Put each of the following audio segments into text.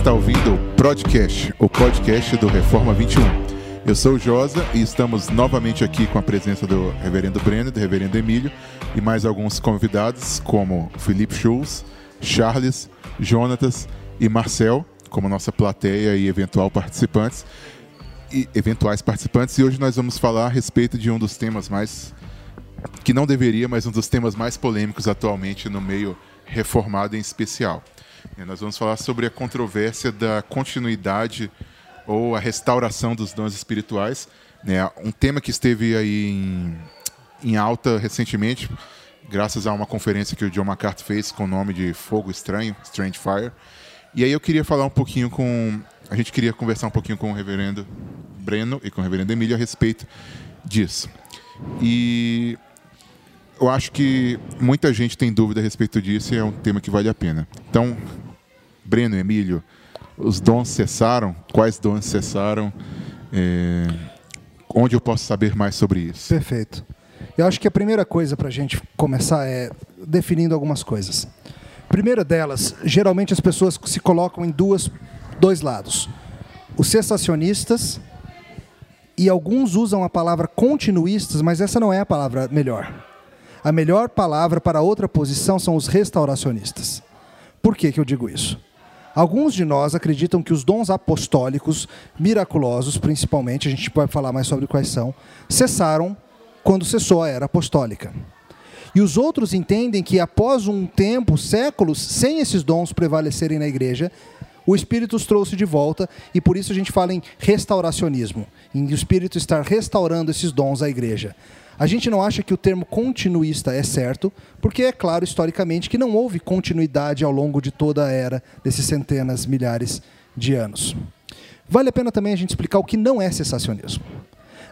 Está ouvindo o Podcast, o podcast do Reforma 21. Eu sou o Josa e estamos novamente aqui com a presença do Reverendo Breno, do Reverendo Emílio e mais alguns convidados, como Felipe Schulz, Charles, Jonatas e Marcel, como nossa plateia e eventual participantes e eventuais participantes. E hoje nós vamos falar a respeito de um dos temas mais que não deveria, mas um dos temas mais polêmicos atualmente no meio reformado em especial. Nós vamos falar sobre a controvérsia da continuidade ou a restauração dos dons espirituais, né? Um tema que esteve aí em, em alta recentemente, graças a uma conferência que o John MacArthur fez com o nome de Fogo Estranho, Strange Fire. E aí eu queria falar um pouquinho com a gente queria conversar um pouquinho com o reverendo Breno e com o reverendo Emílio a respeito disso. E eu acho que muita gente tem dúvida a respeito disso e é um tema que vale a pena. Então, Breno, Emílio, os dons cessaram? Quais dons cessaram? É... Onde eu posso saber mais sobre isso? Perfeito. Eu acho que a primeira coisa para a gente começar é definindo algumas coisas. Primeira delas, geralmente as pessoas se colocam em duas, dois lados: os cessacionistas e alguns usam a palavra continuistas, mas essa não é a palavra melhor. A melhor palavra para outra posição são os restauracionistas. Por que, que eu digo isso? Alguns de nós acreditam que os dons apostólicos, miraculosos principalmente, a gente pode falar mais sobre quais são, cessaram quando cessou a era apostólica. E os outros entendem que após um tempo, séculos, sem esses dons prevalecerem na igreja, o Espírito os trouxe de volta e por isso a gente fala em restauracionismo, em o Espírito estar restaurando esses dons à igreja. A gente não acha que o termo continuista é certo, porque é claro historicamente que não houve continuidade ao longo de toda a era desses centenas, milhares de anos. Vale a pena também a gente explicar o que não é cessacionismo.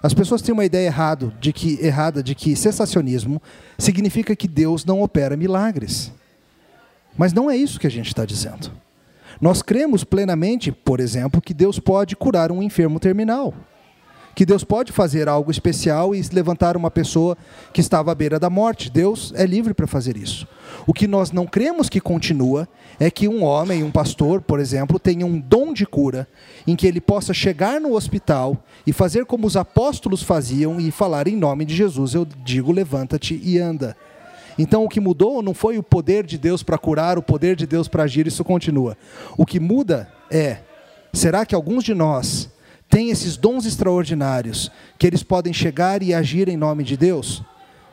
As pessoas têm uma ideia errado de que, errada de que cessacionismo significa que Deus não opera milagres. Mas não é isso que a gente está dizendo. Nós cremos plenamente, por exemplo, que Deus pode curar um enfermo terminal que Deus pode fazer algo especial e levantar uma pessoa que estava à beira da morte. Deus é livre para fazer isso. O que nós não cremos que continua é que um homem, um pastor, por exemplo, tenha um dom de cura em que ele possa chegar no hospital e fazer como os apóstolos faziam e falar em nome de Jesus, eu digo levanta-te e anda. Então o que mudou não foi o poder de Deus para curar, o poder de Deus para agir, isso continua. O que muda é, será que alguns de nós têm esses dons extraordinários, que eles podem chegar e agir em nome de Deus?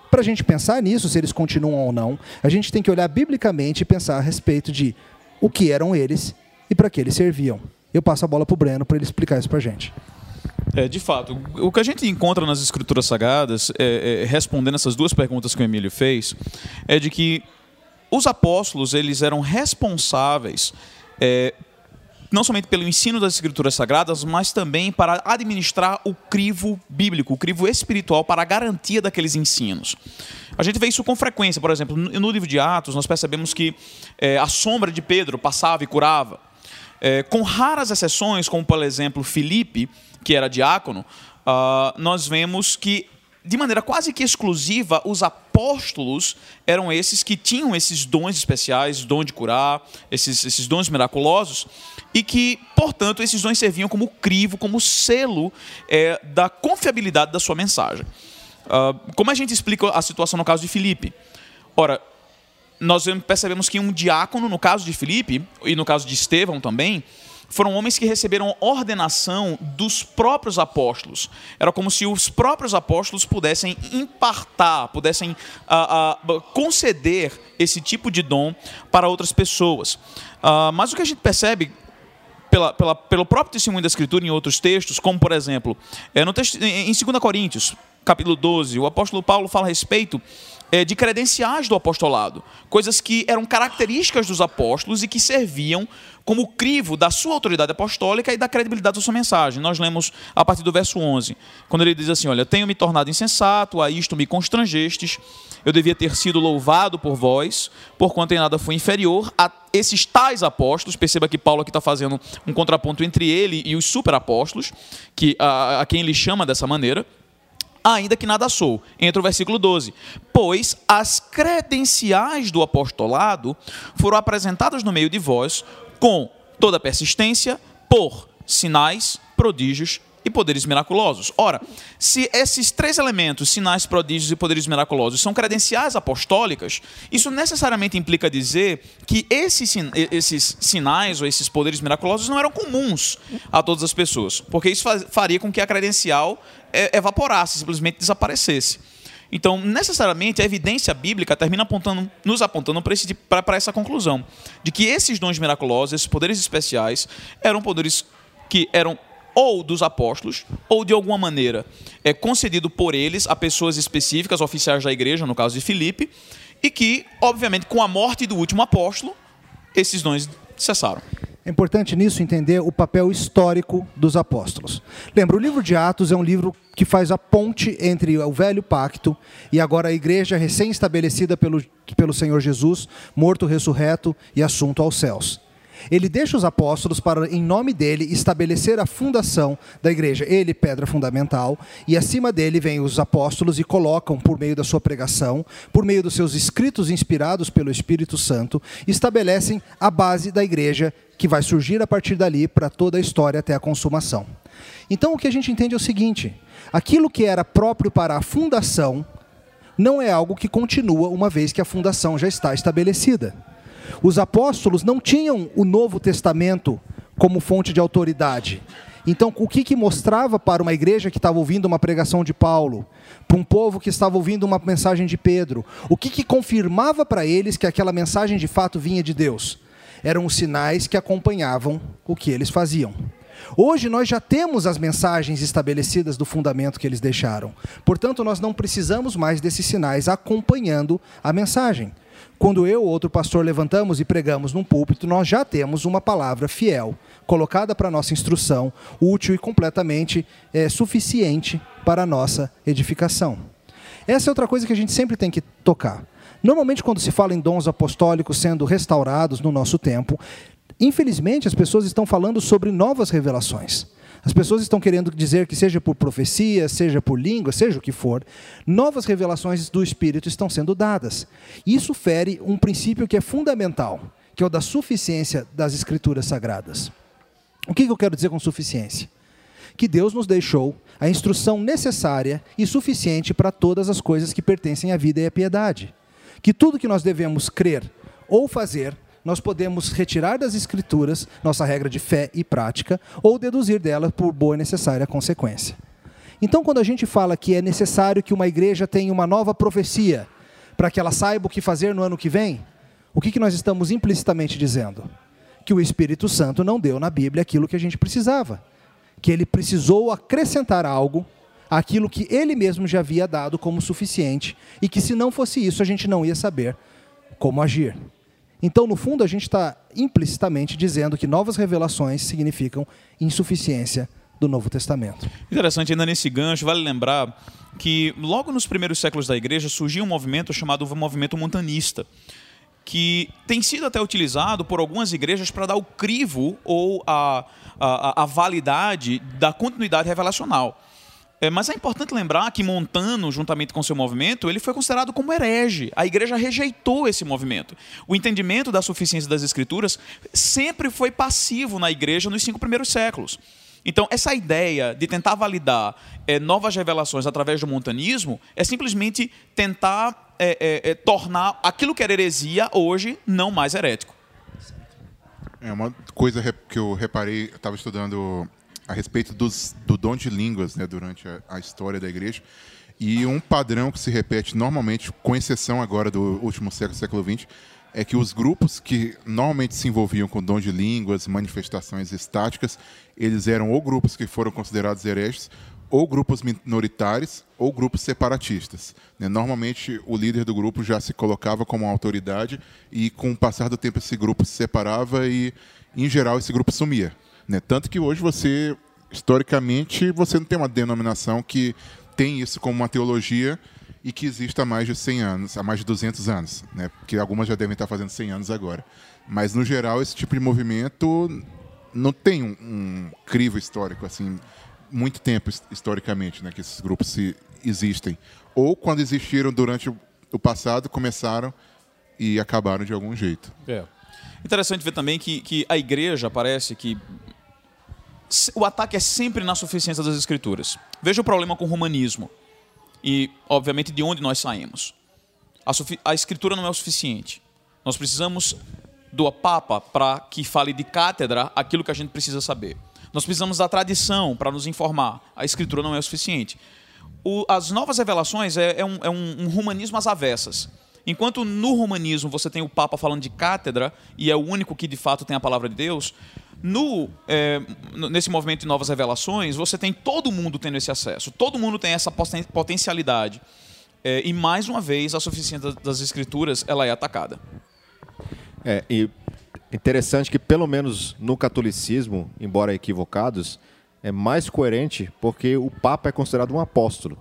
Para a gente pensar nisso, se eles continuam ou não, a gente tem que olhar biblicamente e pensar a respeito de o que eram eles e para que eles serviam. Eu passo a bola para o Breno para ele explicar isso para a gente. É, de fato, o que a gente encontra nas escrituras sagradas, é, é, respondendo essas duas perguntas que o Emílio fez, é de que os apóstolos eles eram responsáveis é, não somente pelo ensino das escrituras sagradas, mas também para administrar o crivo bíblico, o crivo espiritual para a garantia daqueles ensinos. A gente vê isso com frequência, por exemplo, no livro de Atos, nós percebemos que é, a sombra de Pedro passava e curava. É, com raras exceções, como por exemplo Filipe, que era diácono, uh, nós vemos que de maneira quase que exclusiva, os apóstolos eram esses que tinham esses dons especiais, dom de curar, esses, esses dons miraculosos, e que, portanto, esses dons serviam como crivo, como selo é, da confiabilidade da sua mensagem. Uh, como a gente explica a situação no caso de Filipe? Ora, nós percebemos que um diácono, no caso de Filipe, e no caso de Estevão também, foram homens que receberam ordenação dos próprios apóstolos. Era como se os próprios apóstolos pudessem impartar, pudessem ah, ah, conceder esse tipo de dom para outras pessoas. Mas o que a gente percebe pela, pela, pelo próprio testemunho da Escritura em outros textos, como por exemplo, é no texto, em 2 Coríntios, capítulo 12, o apóstolo Paulo fala a respeito de credenciais do apostolado, coisas que eram características dos apóstolos e que serviam como crivo da sua autoridade apostólica e da credibilidade da sua mensagem. Nós lemos a partir do verso 11, quando ele diz assim: Olha, tenho me tornado insensato, a isto me constrangestes, eu devia ter sido louvado por vós, porquanto em nada fui inferior a esses tais apóstolos. Perceba que Paulo aqui está fazendo um contraponto entre ele e os superapóstolos, que, a, a quem ele chama dessa maneira ainda que nada sou. Entra o versículo 12. Pois as credenciais do apostolado foram apresentadas no meio de vós com toda persistência por sinais, prodígios e poderes miraculosos. Ora, se esses três elementos, sinais, prodígios e poderes miraculosos, são credenciais apostólicas, isso necessariamente implica dizer que esses, esses sinais ou esses poderes miraculosos não eram comuns a todas as pessoas, porque isso faria com que a credencial evaporasse, simplesmente desaparecesse. Então, necessariamente, a evidência bíblica termina apontando, nos apontando para essa conclusão, de que esses dons miraculosos, esses poderes especiais, eram poderes que eram ou dos apóstolos, ou de alguma maneira é concedido por eles a pessoas específicas, oficiais da igreja, no caso de Filipe, e que, obviamente, com a morte do último apóstolo, esses dons cessaram. É importante nisso entender o papel histórico dos apóstolos. Lembra, o livro de Atos é um livro que faz a ponte entre o velho pacto e agora a igreja recém-estabelecida pelo, pelo Senhor Jesus, morto, ressurreto e assunto aos céus. Ele deixa os apóstolos para, em nome dele, estabelecer a fundação da igreja. Ele, pedra fundamental, e acima dele vêm os apóstolos e colocam, por meio da sua pregação, por meio dos seus escritos inspirados pelo Espírito Santo, estabelecem a base da igreja que vai surgir a partir dali para toda a história até a consumação. Então, o que a gente entende é o seguinte: aquilo que era próprio para a fundação não é algo que continua uma vez que a fundação já está estabelecida. Os apóstolos não tinham o Novo Testamento como fonte de autoridade. Então, o que, que mostrava para uma igreja que estava ouvindo uma pregação de Paulo, para um povo que estava ouvindo uma mensagem de Pedro? O que, que confirmava para eles que aquela mensagem de fato vinha de Deus? Eram os sinais que acompanhavam o que eles faziam. Hoje nós já temos as mensagens estabelecidas do fundamento que eles deixaram. Portanto, nós não precisamos mais desses sinais acompanhando a mensagem. Quando eu ou outro pastor levantamos e pregamos num púlpito, nós já temos uma palavra fiel, colocada para nossa instrução, útil e completamente é, suficiente para a nossa edificação. Essa é outra coisa que a gente sempre tem que tocar. Normalmente, quando se fala em dons apostólicos sendo restaurados no nosso tempo, infelizmente as pessoas estão falando sobre novas revelações. As pessoas estão querendo dizer que, seja por profecia, seja por língua, seja o que for, novas revelações do Espírito estão sendo dadas. Isso fere um princípio que é fundamental, que é o da suficiência das Escrituras Sagradas. O que eu quero dizer com suficiência? Que Deus nos deixou a instrução necessária e suficiente para todas as coisas que pertencem à vida e à piedade. Que tudo que nós devemos crer ou fazer nós podemos retirar das Escrituras nossa regra de fé e prática ou deduzir dela por boa e necessária consequência. Então, quando a gente fala que é necessário que uma igreja tenha uma nova profecia para que ela saiba o que fazer no ano que vem, o que, que nós estamos implicitamente dizendo? Que o Espírito Santo não deu na Bíblia aquilo que a gente precisava. Que ele precisou acrescentar algo àquilo que ele mesmo já havia dado como suficiente e que se não fosse isso a gente não ia saber como agir. Então, no fundo, a gente está implicitamente dizendo que novas revelações significam insuficiência do Novo Testamento. Interessante, ainda nesse gancho, vale lembrar que logo nos primeiros séculos da igreja surgiu um movimento chamado movimento montanista, que tem sido até utilizado por algumas igrejas para dar o crivo ou a, a, a validade da continuidade revelacional. É, mas é importante lembrar que Montano, juntamente com seu movimento, ele foi considerado como herege. A igreja rejeitou esse movimento. O entendimento da suficiência das escrituras sempre foi passivo na igreja nos cinco primeiros séculos. Então, essa ideia de tentar validar é, novas revelações através do montanismo é simplesmente tentar é, é, é tornar aquilo que era heresia hoje não mais herético. É uma coisa que eu reparei, estava estudando a respeito dos, do dom de línguas né, durante a, a, história da igreja. E um padrão que se repete normalmente, com exceção agora do último século, século XX, é que os grupos que normalmente se envolviam com dom de línguas, manifestações estáticas, eles eram ou grupos que foram considerados hereges, ou grupos minoritários, ou grupos separatistas. Né? Normalmente, o líder do grupo já se colocava como autoridade e, com o passar do tempo, esse grupo se separava e, em geral, esse grupo sumia. Né? Tanto que hoje você, historicamente, você não tem uma denominação que tem isso como uma teologia e que existe há mais de 100 anos, há mais de 200 anos, né? Porque algumas já devem estar fazendo 100 anos agora. Mas no geral esse tipo de movimento não tem um, um crivo histórico assim, muito tempo historicamente, né, que esses grupos se, existem. Ou quando existiram durante o passado começaram e acabaram de algum jeito. É. Interessante ver também que, que a igreja parece que o ataque é sempre na suficiência das escrituras. Veja o problema com o romanismo e, obviamente, de onde nós saímos. A, a escritura não é o suficiente. Nós precisamos do Papa para que fale de cátedra aquilo que a gente precisa saber. Nós precisamos da tradição para nos informar. A escritura não é o suficiente. O, as novas revelações é, é, um, é um, um humanismo às avessas. Enquanto no romanismo você tem o Papa falando de cátedra e é o único que de fato tem a palavra de Deus, no, é, nesse movimento de novas revelações, você tem todo mundo tendo esse acesso, todo mundo tem essa potencialidade. É, e mais uma vez, a suficiência das escrituras ela é atacada. É, e interessante que, pelo menos no catolicismo, embora equivocados, é mais coerente porque o Papa é considerado um apóstolo.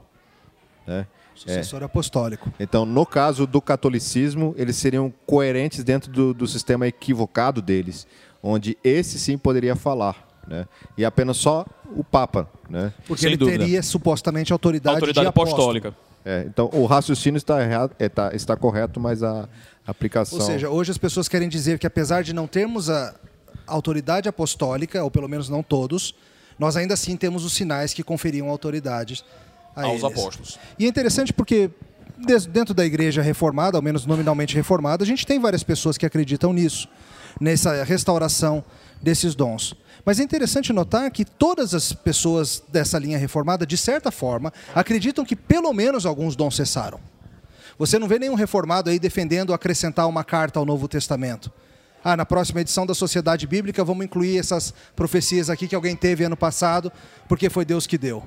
Né? Sucessor é. apostólico. Então, no caso do catolicismo, eles seriam coerentes dentro do, do sistema equivocado deles, onde esse sim poderia falar. Né? E apenas só o Papa. Né? Porque Sem ele dúvida. teria supostamente autoridade, autoridade apostólica. É, então, o raciocínio está, errado, é, tá, está correto, mas a aplicação. Ou seja, hoje as pessoas querem dizer que, apesar de não termos a autoridade apostólica, ou pelo menos não todos, nós ainda assim temos os sinais que conferiam autoridade aos eles. apóstolos. E é interessante porque dentro da igreja reformada, ao menos nominalmente reformada, a gente tem várias pessoas que acreditam nisso, nessa restauração desses dons. Mas é interessante notar que todas as pessoas dessa linha reformada, de certa forma, acreditam que pelo menos alguns dons cessaram. Você não vê nenhum reformado aí defendendo acrescentar uma carta ao Novo Testamento. Ah, na próxima edição da Sociedade Bíblica vamos incluir essas profecias aqui que alguém teve ano passado, porque foi Deus que deu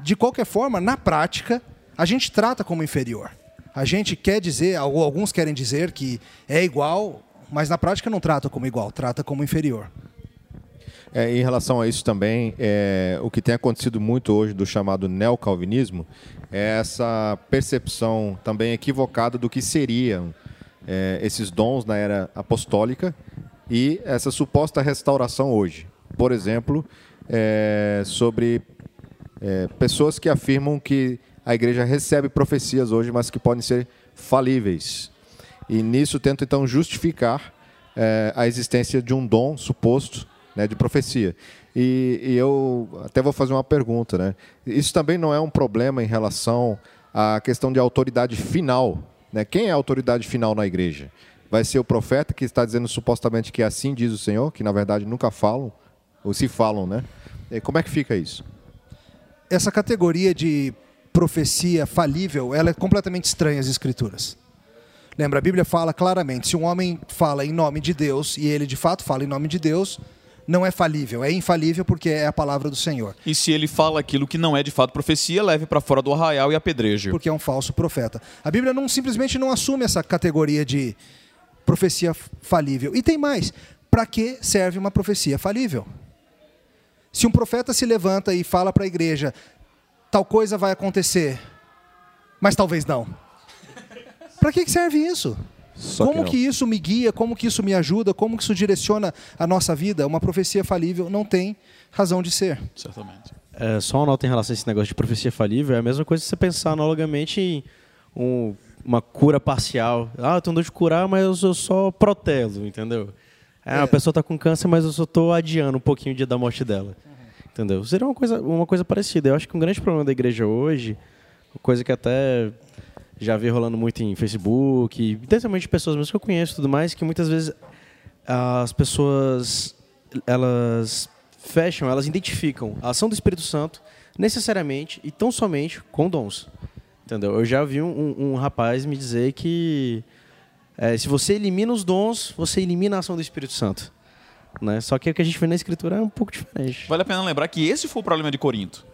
de qualquer forma, na prática, a gente trata como inferior. A gente quer dizer, ou alguns querem dizer que é igual, mas na prática não trata como igual, trata como inferior. É, em relação a isso também, é, o que tem acontecido muito hoje do chamado neocalvinismo é essa percepção também equivocada do que seriam é, esses dons na era apostólica e essa suposta restauração hoje. Por exemplo, é, sobre é, pessoas que afirmam que a igreja recebe profecias hoje, mas que podem ser falíveis. E nisso tento então justificar é, a existência de um dom suposto né, de profecia. E, e, eu até vou fazer uma pergunta, né? Isso também não é um problema em relação à questão de autoridade final, né? Quem é a autoridade final na igreja? Vai ser o profeta que está dizendo supostamente que assim diz o Senhor, que na verdade nunca falam ou se falam, né? E como é que fica isso? Essa categoria de profecia falível, ela é completamente estranha às escrituras. Lembra, a Bíblia fala claramente, se um homem fala em nome de Deus, e ele de fato fala em nome de Deus, não é falível, é infalível porque é a palavra do Senhor. E se ele fala aquilo que não é de fato profecia, leve para fora do arraial e apedreje. Porque é um falso profeta. A Bíblia não simplesmente não assume essa categoria de profecia falível. E tem mais, para que serve uma profecia falível? Se um profeta se levanta e fala para a igreja, tal coisa vai acontecer, mas talvez não. Para que serve isso? Só como que, que, isso me guia, como que isso me ajuda, como que isso direciona a nossa vida? Uma profecia falível não tem razão de ser. Certamente. É, só uma nota em relação a esse negócio de profecia falível, é a mesma coisa que você pensar analogamente em um, uma cura parcial. Ah, eu tenho dor de curar, mas eu só protelo, entendeu? É. A pessoa está com câncer, mas eu só estou adiando um pouquinho o dia da morte dela. Uhum. Entendeu? Seria uma coisa, uma coisa parecida. Eu acho que um grande problema da igreja hoje, coisa que até já vi rolando muito em Facebook, principalmente pessoas mesmo que eu conheço tudo mais, que muitas vezes as pessoas elas fecham, elas identificam a ação do Espírito Santo necessariamente e tão somente com dons. Entendeu? Eu já vi um, um, um rapaz me dizer que é, se você elimina os dons, você elimina a ação do Espírito Santo. Né? Só que o que a gente vê na escritura é um pouco diferente. Vale a pena lembrar que esse foi o problema de Corinto.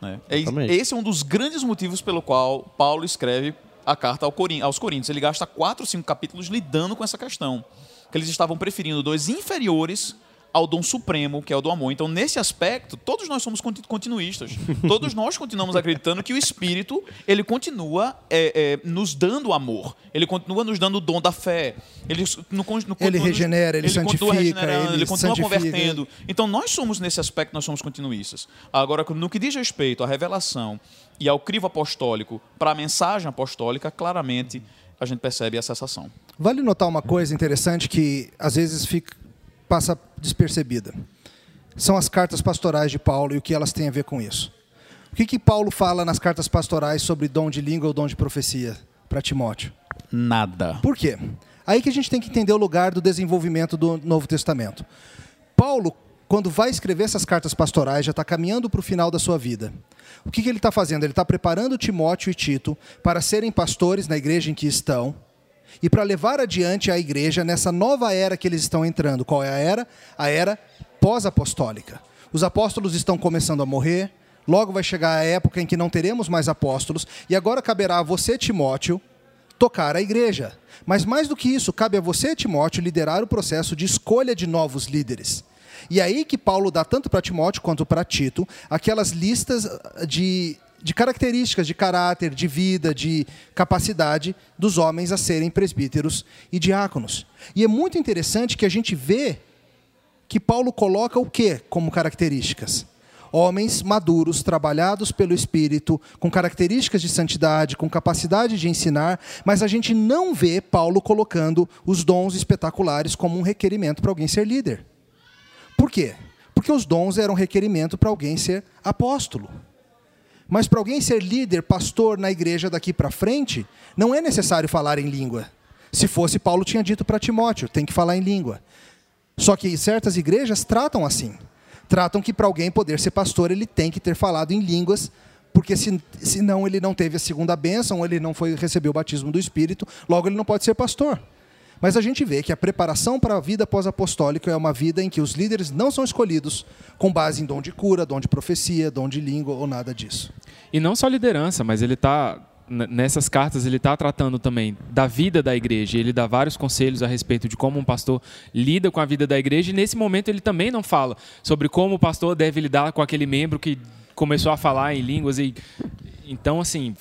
Né? É esse é um dos grandes motivos pelo qual Paulo escreve a carta aos Coríntios. Ele gasta quatro, cinco capítulos lidando com essa questão. Que eles estavam preferindo dois inferiores ao dom supremo, que é o do amor. Então, nesse aspecto, todos nós somos continuistas. todos nós continuamos acreditando que o Espírito ele continua é, é, nos dando amor. Ele continua nos dando o dom da fé. Ele, no, no, ele regenera, ele, ele santifica, ele, ele continua convertendo. Então, nós somos, nesse aspecto, nós somos continuistas. Agora, no que diz respeito à revelação e ao crivo apostólico para a mensagem apostólica, claramente a gente percebe essa sensação. Vale notar uma coisa interessante que às vezes fica, passa despercebida. São as cartas pastorais de Paulo e o que elas têm a ver com isso. O que, que Paulo fala nas cartas pastorais sobre dom de língua ou dom de profecia para Timóteo? Nada. Por quê? Aí que a gente tem que entender o lugar do desenvolvimento do Novo Testamento. Paulo, quando vai escrever essas cartas pastorais, já está caminhando para o final da sua vida. O que, que ele está fazendo? Ele está preparando Timóteo e Tito para serem pastores na igreja em que estão e para levar adiante a igreja nessa nova era que eles estão entrando. Qual é a era? A era pós-apostólica. Os apóstolos estão começando a morrer, logo vai chegar a época em que não teremos mais apóstolos, e agora caberá a você, Timóteo, tocar a igreja. Mas mais do que isso, cabe a você, Timóteo, liderar o processo de escolha de novos líderes. E é aí que Paulo dá tanto para Timóteo quanto para Tito aquelas listas de, de características de caráter, de vida, de capacidade dos homens a serem presbíteros e diáconos. E é muito interessante que a gente vê que Paulo coloca o que como características? Homens maduros, trabalhados pelo Espírito, com características de santidade, com capacidade de ensinar, mas a gente não vê Paulo colocando os dons espetaculares como um requerimento para alguém ser líder. Por quê? Porque os dons eram requerimento para alguém ser apóstolo. Mas para alguém ser líder, pastor na igreja daqui para frente, não é necessário falar em língua. Se fosse, Paulo tinha dito para Timóteo: tem que falar em língua. Só que certas igrejas tratam assim. Tratam que para alguém poder ser pastor, ele tem que ter falado em línguas, porque se, senão ele não teve a segunda bênção, ele não foi receber o batismo do Espírito, logo ele não pode ser pastor. Mas a gente vê que a preparação para a vida pós-apostólica é uma vida em que os líderes não são escolhidos com base em dom de cura, dom de profecia, dom de língua ou nada disso. E não só liderança, mas ele está nessas cartas ele está tratando também da vida da igreja. Ele dá vários conselhos a respeito de como um pastor lida com a vida da igreja. E nesse momento ele também não fala sobre como o pastor deve lidar com aquele membro que começou a falar em línguas e então assim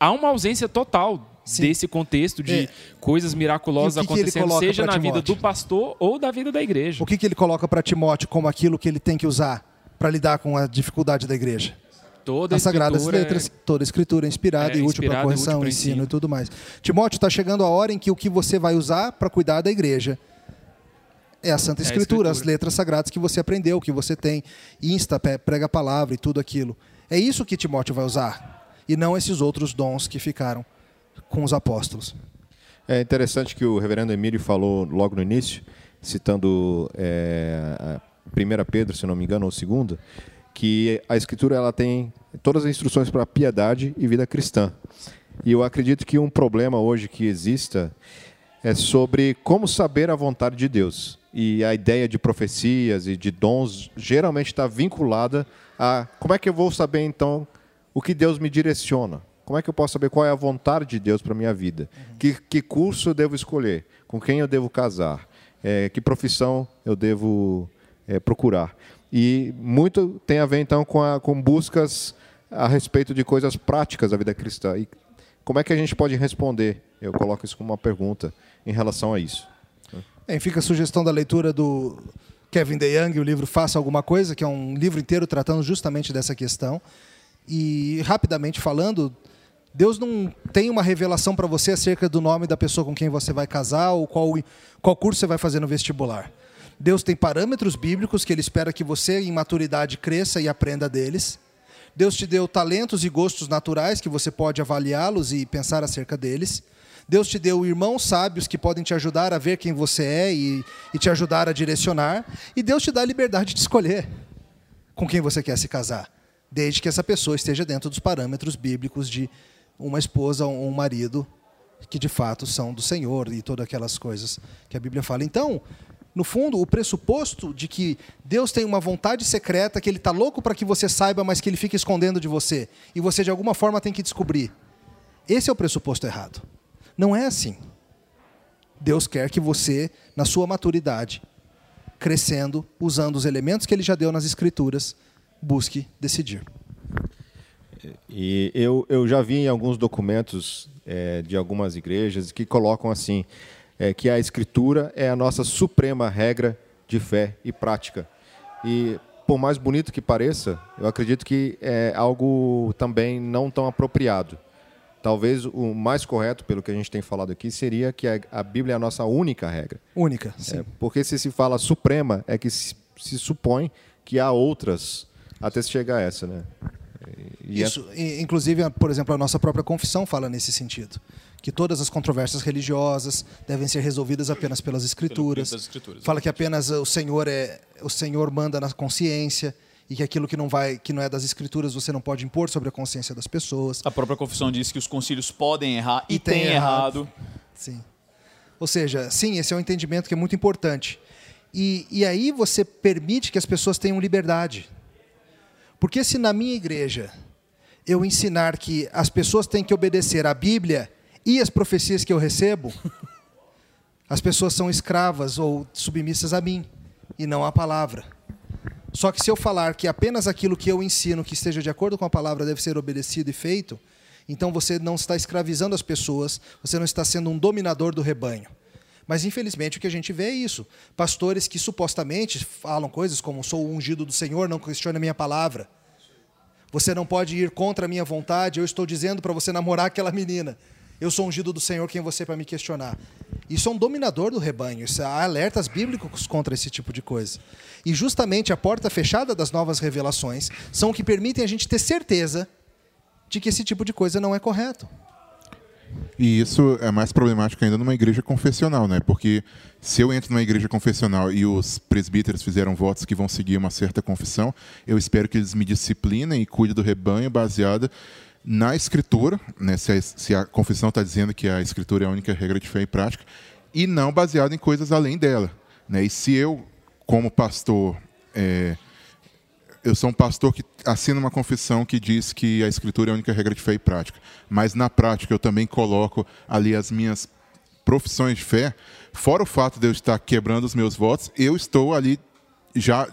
há uma ausência total Sim. desse contexto de é. coisas miraculosas que que acontecendo, seja na vida do pastor ou da vida da igreja. O que, que ele coloca para Timóteo como aquilo que ele tem que usar para lidar com a dificuldade da igreja? Toda As Sagradas Letras, é... toda a Escritura é inspirada é, e útil para correção, útil ensino, ensino e tudo mais. Timóteo, está chegando a hora em que o que você vai usar para cuidar da igreja é a Santa Escritura, é a Escritura, as letras sagradas que você aprendeu, que você tem, insta, prega a palavra e tudo aquilo. É isso que Timóteo vai usar, e não esses outros dons que ficaram com os apóstolos. É interessante que o reverendo Emílio falou logo no início, citando é, a 1 Pedro, se não me engano, ou 2, que a Escritura ela tem todas as instruções para piedade e vida cristã. E eu acredito que um problema hoje que exista é sobre como saber a vontade de Deus. E a ideia de profecias e de dons geralmente está vinculada a como é que eu vou saber então o que Deus me direciona? Como é que eu posso saber qual é a vontade de Deus para minha vida? Uhum. Que, que curso eu devo escolher? Com quem eu devo casar? É, que profissão eu devo é, procurar? E muito tem a ver então com, a, com buscas a respeito de coisas práticas da vida cristã. E como é que a gente pode responder? Eu coloco isso como uma pergunta em relação a isso. É, fica a sugestão da leitura do Kevin DeYoung, o livro Faça Alguma Coisa, que é um livro inteiro tratando justamente dessa questão. E, rapidamente falando, Deus não tem uma revelação para você acerca do nome da pessoa com quem você vai casar ou qual, qual curso você vai fazer no vestibular. Deus tem parâmetros bíblicos que Ele espera que você, em maturidade, cresça e aprenda deles. Deus te deu talentos e gostos naturais que você pode avaliá-los e pensar acerca deles. Deus te deu irmãos sábios que podem te ajudar a ver quem você é e, e te ajudar a direcionar. E Deus te dá a liberdade de escolher com quem você quer se casar, desde que essa pessoa esteja dentro dos parâmetros bíblicos de uma esposa ou um marido que de fato são do Senhor e todas aquelas coisas que a Bíblia fala. Então, no fundo, o pressuposto de que Deus tem uma vontade secreta, que Ele está louco para que você saiba, mas que Ele fica escondendo de você, e você de alguma forma tem que descobrir. Esse é o pressuposto errado. Não é assim. Deus quer que você, na sua maturidade, crescendo, usando os elementos que Ele já deu nas Escrituras, busque decidir. E eu, eu já vi em alguns documentos é, de algumas igrejas que colocam assim é, que a escritura é a nossa suprema regra de fé e prática. E por mais bonito que pareça, eu acredito que é algo também não tão apropriado. talvez o mais correto, pelo que a gente tem falado aqui, seria que a, Bíblia é a nossa única regra. Única, sim. É, porque se se fala suprema, é que se, se supõe que há outras até se chegar a essa, né? É- Isso, inclusive, por exemplo, a nossa própria confissão fala nesse sentido. Que todas as controvérsias religiosas devem ser resolvidas apenas pelas escrituras. Escrituras, Fala que apenas o Senhor é o Senhor manda na consciência e que aquilo que não vai, que não é das escrituras, você não pode impor sobre a consciência das pessoas. A própria confissão diz que os concílios podem errar e, E tem têm errado. errado. Sim. Ou seja, sim, esse é um entendimento que é muito importante. E, e aí você permite que as pessoas tenham liberdade. Porque se na minha igreja eu ensinar que as pessoas têm que obedecer à Bíblia e as profecias que eu recebo, as pessoas são escravas ou submissas a mim e não à palavra. Só que se eu falar que apenas aquilo que eu ensino que esteja de acordo com a palavra deve ser obedecido e feito, então você não está escravizando as pessoas, você não está sendo um dominador do rebanho. Mas infelizmente o que a gente vê é isso. Pastores que supostamente falam coisas como sou ungido do Senhor, não questione a minha palavra. Você não pode ir contra a minha vontade, eu estou dizendo para você namorar aquela menina. Eu sou ungido do Senhor, quem é você para me questionar? Isso é um dominador do rebanho, isso há alertas bíblicos contra esse tipo de coisa. E justamente a porta fechada das novas revelações são o que permitem a gente ter certeza de que esse tipo de coisa não é correto. E isso é mais problemático ainda numa igreja confessional, né? Porque se eu entro numa igreja confessional e os presbíteros fizeram votos que vão seguir uma certa confissão, eu espero que eles me disciplinem e cuidem do rebanho baseada na escritura, né? Se a, se a confissão está dizendo que a escritura é a única regra de fé e prática, e não baseado em coisas além dela, né? E se eu, como pastor, é, eu sou um pastor que assina uma confissão que diz que a escritura é a única regra de fé e prática, mas na prática eu também coloco ali as minhas profissões de fé, fora o fato de eu estar quebrando os meus votos, eu estou ali já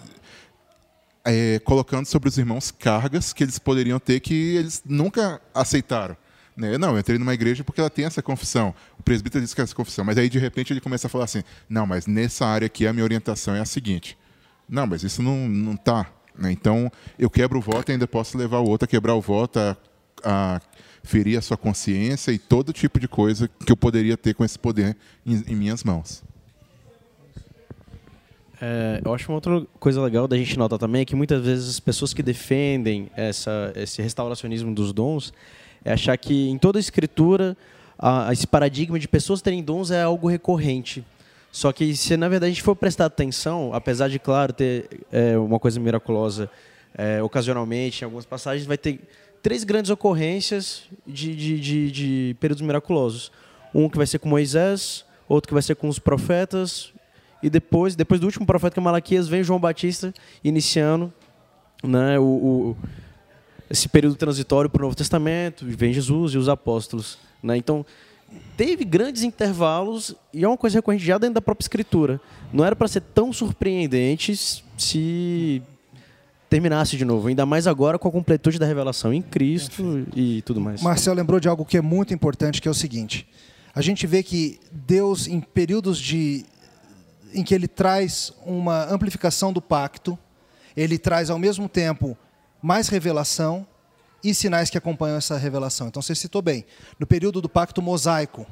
é, colocando sobre os irmãos cargas que eles poderiam ter que eles nunca aceitaram. Né? Não, eu entrei numa igreja porque ela tem essa confissão. O presbítero disse que é essa confissão, mas aí de repente ele começa a falar assim: não, mas nessa área aqui a minha orientação é a seguinte. Não, mas isso não não está. Né? Então eu quebro o voto e ainda posso levar o outro a quebrar o voto, a, a ferir a sua consciência e todo tipo de coisa que eu poderia ter com esse poder em, em minhas mãos. É, eu acho uma outra coisa legal da gente notar também é que muitas vezes as pessoas que defendem essa, esse restauracionismo dos dons é achar que em toda a escritura a, esse paradigma de pessoas terem dons é algo recorrente. Só que se na verdade a gente for prestar atenção, apesar de, claro, ter é, uma coisa miraculosa é, ocasionalmente, em algumas passagens, vai ter três grandes ocorrências de, de, de, de períodos miraculosos. Um que vai ser com Moisés, outro que vai ser com os profetas, e depois, depois do último profeta que é Malaquias, vem João Batista iniciando né, o, o esse período transitório para o Novo Testamento, vem Jesus e os apóstolos. Né? Então, teve grandes intervalos e é uma coisa recorrente já dentro da própria escritura. Não era para ser tão surpreendente se terminasse de novo, ainda mais agora com a completude da revelação em Cristo e tudo mais. Marcel lembrou de algo que é muito importante, que é o seguinte: a gente vê que Deus, em períodos de em que ele traz uma amplificação do pacto, ele traz ao mesmo tempo mais revelação e sinais que acompanham essa revelação. Então você citou bem, no período do pacto mosaico,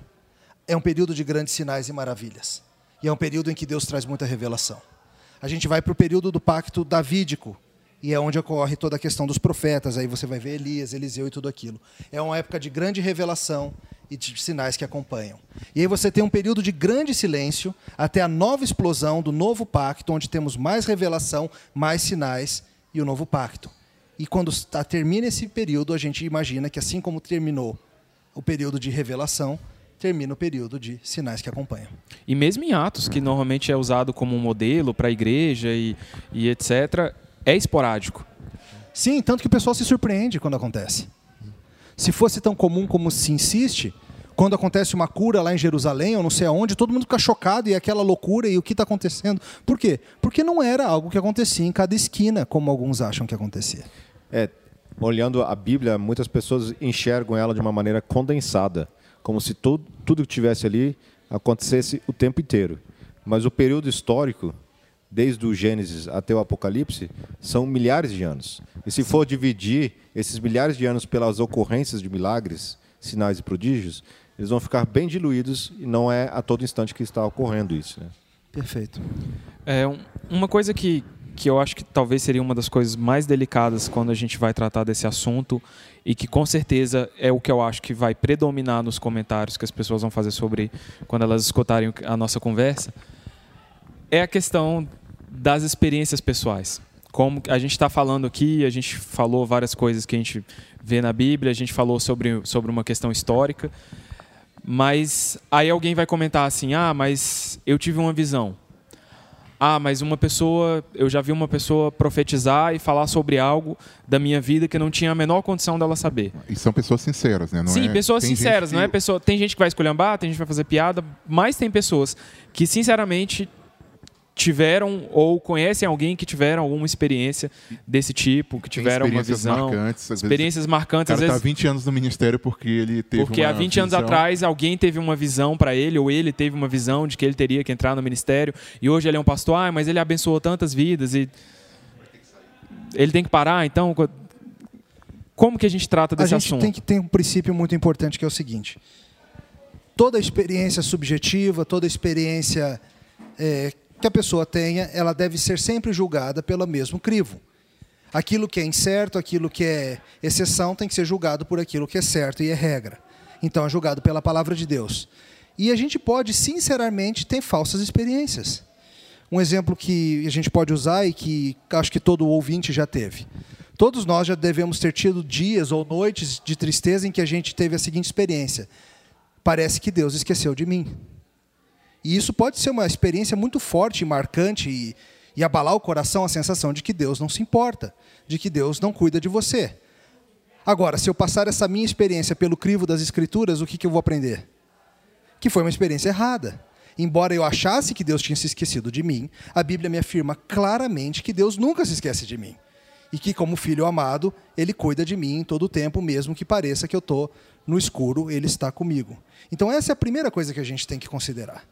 é um período de grandes sinais e maravilhas. E é um período em que Deus traz muita revelação. A gente vai para o período do pacto davídico, e é onde ocorre toda a questão dos profetas, aí você vai ver Elias, Eliseu e tudo aquilo. É uma época de grande revelação e de sinais que acompanham. E aí você tem um período de grande silêncio até a nova explosão do novo pacto, onde temos mais revelação, mais sinais e o novo pacto. E quando termina esse período, a gente imagina que assim como terminou o período de revelação, termina o período de sinais que acompanham. E mesmo em Atos, que normalmente é usado como um modelo para a igreja e, e etc., é esporádico. Sim, tanto que o pessoal se surpreende quando acontece. Se fosse tão comum como se insiste, quando acontece uma cura lá em Jerusalém, ou não sei aonde, todo mundo fica chocado e é aquela loucura e o que está acontecendo. Por quê? Porque não era algo que acontecia em cada esquina, como alguns acham que acontecia. É, olhando a Bíblia, muitas pessoas enxergam ela de uma maneira condensada, como se tudo, tudo que tivesse ali acontecesse o tempo inteiro. Mas o período histórico, desde o Gênesis até o Apocalipse, são milhares de anos. E se for dividir esses milhares de anos pelas ocorrências de milagres, sinais e prodígios, eles vão ficar bem diluídos e não é a todo instante que está ocorrendo isso. Né? Perfeito. É, um- uma coisa que, que eu acho que talvez seria uma das coisas mais delicadas quando a gente vai tratar desse assunto e que com certeza é o que eu acho que vai predominar nos comentários que as pessoas vão fazer sobre quando elas escutarem a nossa conversa, é a questão das experiências pessoais. Como a gente está falando aqui, a gente falou várias coisas que a gente vê na Bíblia, a gente falou sobre, sobre uma questão histórica, mas aí alguém vai comentar assim: ah, mas eu tive uma visão. Ah, mas uma pessoa, eu já vi uma pessoa profetizar e falar sobre algo da minha vida que não tinha a menor condição dela saber. E são pessoas sinceras, né? Não Sim, é- pessoas tem sinceras, que- não é pessoa. Tem gente que vai esculhambar, tem gente que vai fazer piada, mas tem pessoas que sinceramente tiveram ou conhecem alguém que tiveram alguma experiência desse tipo, que tiveram uma experiências visão, marcantes, às vezes experiências O marcantes, cara às tá há vezes 20 anos no ministério porque ele teve porque uma há 20 anos visão. atrás alguém teve uma visão para ele, ou ele teve uma visão de que ele teria que entrar no ministério, e hoje ele é um pastor, ah, mas ele abençoou tantas vidas e ele tem que parar, então co- como que a gente trata A desse gente assunto? tem que ter um princípio muito importante que é o seguinte: toda experiência subjetiva, toda experiência é, que a pessoa tenha, ela deve ser sempre julgada pelo mesmo crivo. Aquilo que é incerto, aquilo que é exceção, tem que ser julgado por aquilo que é certo e é regra. Então é julgado pela palavra de Deus. E a gente pode, sinceramente, ter falsas experiências. Um exemplo que a gente pode usar e que acho que todo ouvinte já teve. Todos nós já devemos ter tido dias ou noites de tristeza em que a gente teve a seguinte experiência: parece que Deus esqueceu de mim. E isso pode ser uma experiência muito forte marcante e, e abalar o coração a sensação de que Deus não se importa, de que Deus não cuida de você. Agora, se eu passar essa minha experiência pelo crivo das Escrituras, o que, que eu vou aprender? Que foi uma experiência errada. Embora eu achasse que Deus tinha se esquecido de mim, a Bíblia me afirma claramente que Deus nunca se esquece de mim. E que, como filho amado, Ele cuida de mim em todo o tempo, mesmo que pareça que eu estou no escuro, Ele está comigo. Então, essa é a primeira coisa que a gente tem que considerar.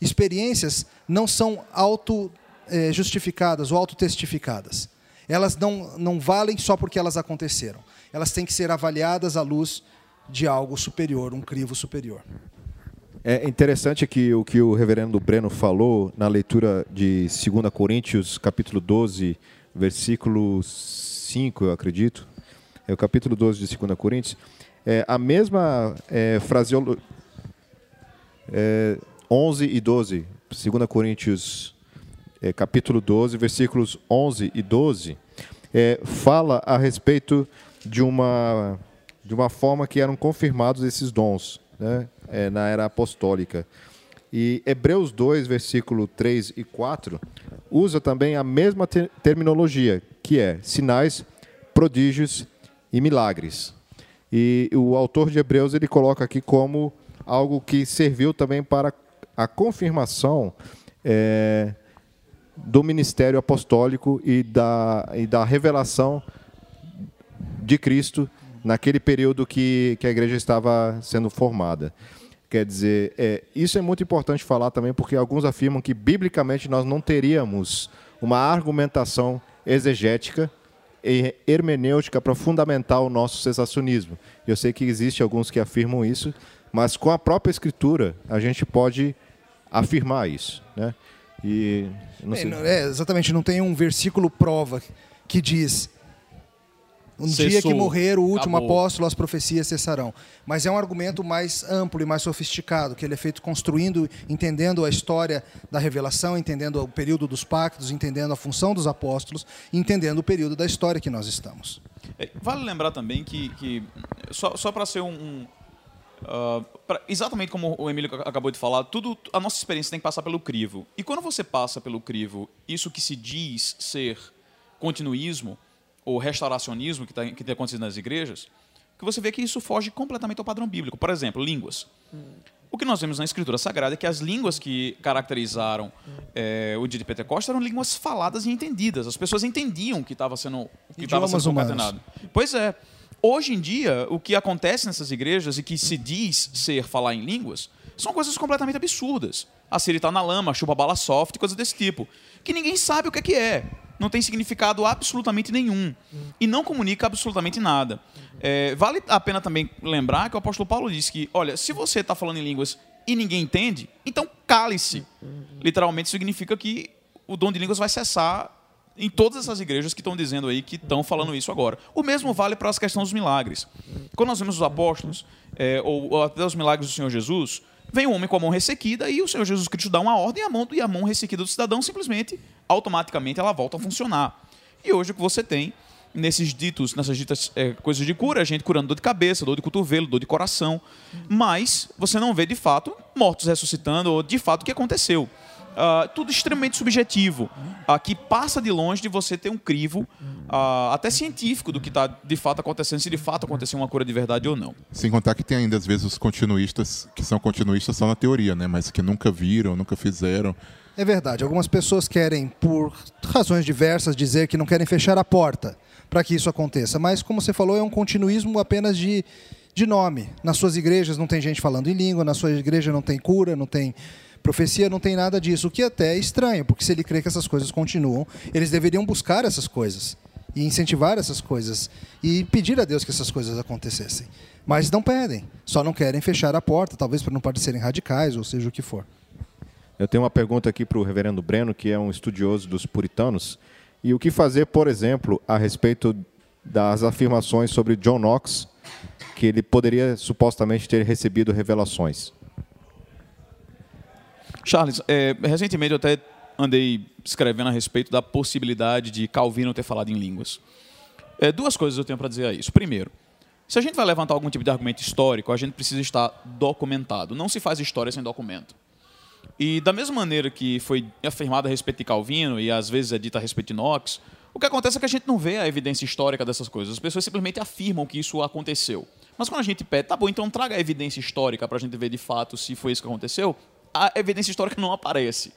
Experiências não são auto-justificadas ou autotestificadas. Elas não, não valem só porque elas aconteceram. Elas têm que ser avaliadas à luz de algo superior, um crivo superior. É interessante que o que o reverendo Breno falou na leitura de 2 Coríntios, capítulo 12, versículo 5, eu acredito. É o capítulo 12 de 2 Coríntios. É a mesma é, fraseologia. É, 11 e 12. 2 Coríntios, é, capítulo 12, versículos 11 e 12. é, fala a respeito de uma, de uma forma que eram confirmados esses dons né, é, na era apostólica. E Hebreus 2, versículo 3 e 4, usa também a mesma te- terminologia, que é sinais, prodígios e milagres. E o autor de Hebreus ele coloca aqui como algo que serviu também para a confirmação é, do ministério apostólico e da, e da revelação de Cristo naquele período que, que a igreja estava sendo formada. Quer dizer, é, isso é muito importante falar também, porque alguns afirmam que, biblicamente, nós não teríamos uma argumentação exegética e hermenêutica para fundamentar o nosso sensacionismo. Eu sei que existe alguns que afirmam isso, mas com a própria Escritura a gente pode afirmar isso. Né? E, não É, sei. é, exatamente, não tem um versículo prova que diz um dia Cessou. que morrer o último Acabou. apóstolo, as profecias cessarão. Mas é um argumento mais amplo e mais sofisticado, que ele é feito construindo, entendendo a história da revelação, entendendo o período dos pactos, entendendo a função dos apóstolos, entendendo o período da história que nós estamos. É, Vale lembrar também que, que só, só para ser um. Ah, pra- exatamente como o Emílio ac- acabou de falar, tudo, a nossa experiência tem que passar pelo crivo. E quando você passa pelo crivo, isso que se diz ser continuismo ou restauracionismo que, tá, que tem acontecido nas igrejas, que você vê que isso foge completamente ao padrão bíblico. Por exemplo, línguas. O que nós vemos na Escritura Sagrada é que as línguas que caracterizaram eh, o dia de Pentecostes eram línguas faladas e entendidas. As pessoas entendiam o que estava sendo, que sendo humanos. concatenado. Pois é. Hoje em dia, o que acontece nessas igrejas e que se diz ser falar em línguas são coisas completamente absurdas. A Siri tá na lama, chupa bala soft, coisas desse tipo. Que ninguém sabe o que é que é. não tem significado absolutamente nenhum e não comunica absolutamente nada. É, vale a pena também lembrar que o apóstolo Paulo disse que, olha, se você está falando em línguas e ninguém entende, então cale-se. Literalmente significa que o dom de línguas vai cessar em todas essas igrejas que estão dizendo aí que estão falando isso agora. O mesmo vale para as questões dos milagres. Quando nós vemos os apóstolos, é, ou, ou, até os milagres do Senhor Jesus, vem um homem com a mão ressequida e o Senhor Jesus Cristo dá uma ordem e a mão, e a mão ressequida do cidadão simplesmente, automaticamente, ela volta a funcionar. E hoje o que você tem nesses ditos, nessas ditas é, coisas de cura, a gente curando dor de cabeça, dor de cotovelo, dor de coração, mas você não vê de fato mortos ressuscitando ou de fato o que aconteceu. Uh, tudo extremamente subjetivo, uh, que passa de longe de você ter um crivo, uh, até científico, do que está de fato acontecendo, se de fato aconteceu uma cura de verdade ou não. Sem contar que tem ainda, às vezes, os continuistas, que são continuistas só na teoria, né? mas que nunca viram, nunca fizeram. É verdade. Algumas pessoas querem, por razões diversas, dizer que não querem fechar a porta para que isso aconteça. Mas, como você falou, é um continuismo apenas de, de nome. Nas suas igrejas não tem gente falando em língua, na sua igreja não tem cura, não tem profecia, não tem nada disso. O que até é estranho, porque se ele crê que essas coisas continuam, eles deveriam buscar essas coisas e incentivar essas coisas e pedir a Deus que essas coisas acontecessem. Mas não pedem, só não querem fechar a porta, talvez para não parecerem radicais, ou seja o que for. Eu tenho uma pergunta aqui para o reverendo Breno, que é um estudioso dos puritanos. E o que fazer, por exemplo, a respeito das afirmações sobre John Knox, que ele poderia supostamente ter recebido revelações? Charles, é, recentemente eu até andei escrevendo a respeito da possibilidade de Calvino ter falado em línguas. É, duas coisas eu tenho para dizer a isso. Primeiro, se a gente vai levantar algum tipo de argumento histórico, a gente precisa estar documentado. Não se faz história sem documento. E da mesma maneira que foi afirmado a respeito de Calvino e às vezes é dito a respeito de Knox, o que acontece é que a gente não vê a evidência histórica dessas coisas. As pessoas simplesmente afirmam que isso aconteceu. Mas quando a gente pede, tá bom, então traga a evidência histórica para a gente ver de fato se foi isso que aconteceu, a evidência histórica não aparece.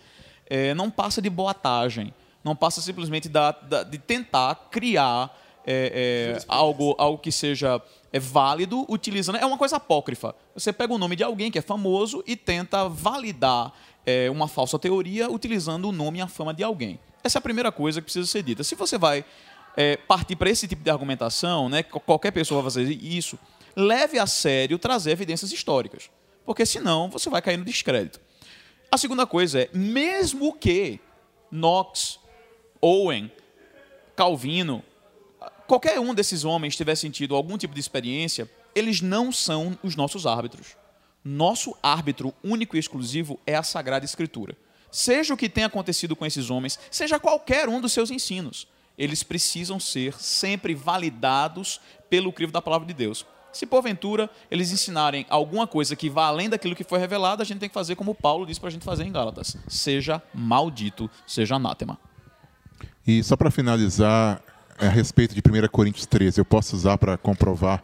É, não passa de boatagem. Não passa simplesmente da, da, de tentar criar é, é, algo, algo que seja é válido utilizando. É uma coisa apócrifa. Você pega o nome de alguém que é famoso e tenta validar é, uma falsa teoria utilizando o nome e a fama de alguém. Essa é a primeira coisa que precisa ser dita. Se você vai é, partir para esse tipo de argumentação, né, qualquer pessoa vai fazer isso, leve a sério trazer evidências históricas. Porque senão você vai cair no descrédito. A segunda coisa é, mesmo que Knox, Owen, Calvino, qualquer um desses homens tivesse tido algum tipo de experiência, eles não são os nossos árbitros. Nosso árbitro único e exclusivo é a Sagrada Escritura. Seja o que tenha acontecido com esses homens, seja qualquer um dos seus ensinos, eles precisam ser sempre validados pelo crivo da palavra de Deus. Se porventura eles ensinarem alguma coisa que vá além daquilo que foi revelado, a gente tem que fazer como Paulo disse para a gente fazer em Gálatas: seja maldito, seja anátema. E só para finalizar, a respeito de 1 Coríntios 13, eu posso usar para comprovar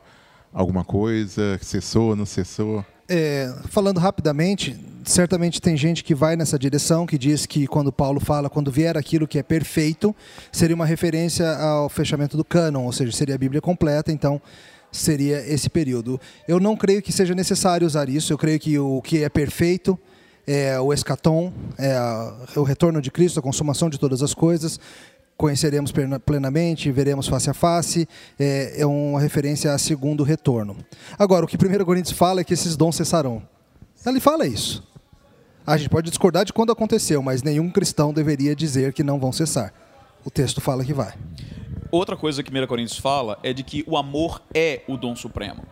alguma coisa? Cessou, não cessou? É, falando rapidamente, certamente tem gente que vai nessa direção, que diz que quando Paulo fala, quando vier aquilo que é perfeito, seria uma referência ao fechamento do cânon, ou seja, seria a Bíblia completa, então seria esse período. Eu não creio que seja necessário usar isso, eu creio que o que é perfeito é o escatom, é, o retorno de Cristo, a consumação de todas as coisas, conheceremos plenamente, veremos face a face, é, é uma referência a segundo retorno. Agora, o que 1 Coríntios fala é que esses dons cessarão. Ele fala isso. A gente pode discordar de quando aconteceu, mas nenhum cristão deveria dizer que não vão cessar. O texto fala que vai. Outra coisa que 1 Coríntios fala é de que o amor é o dom supremo.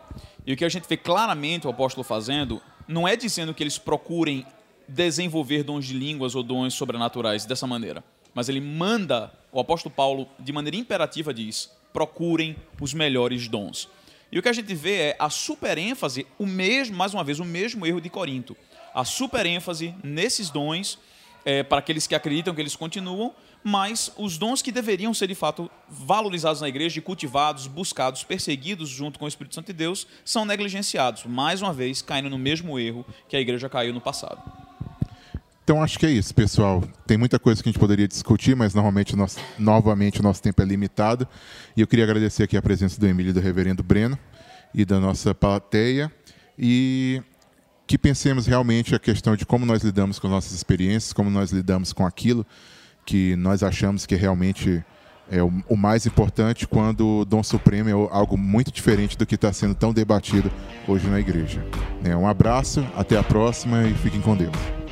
E o que a gente vê claramente o apóstolo fazendo não é dizendo que eles procurem desenvolver dons de línguas ou dons sobrenaturais dessa maneira mas ele manda, o apóstolo Paulo, de maneira imperativa, diz: procurem os melhores dons. E o que a gente vê é a superênfase, o mesmo, mais uma vez, o mesmo erro de Corinto. A superênfase nesses dons, é, para aqueles que acreditam que eles continuam, mas os dons que deveriam ser de fato valorizados na igreja, cultivados, buscados, perseguidos junto com o Espírito Santo de Deus, são negligenciados, mais uma vez caindo no mesmo erro que a igreja caiu no passado. Então acho que é isso, pessoal. Tem muita coisa que a gente poderia discutir, mas normalmente nós, novamente o nosso tempo é limitado. E eu queria agradecer aqui a presença do Emílio e do Reverendo Breno e da nossa plateia e que pensemos realmente a questão de como nós lidamos com nossas experiências, como nós lidamos com aquilo que nós achamos que realmente é o, o mais importante quando o dom supremo é algo muito diferente do que está sendo tão debatido hoje na igreja. Né? Um abraço, até a próxima e fiquem com Deus.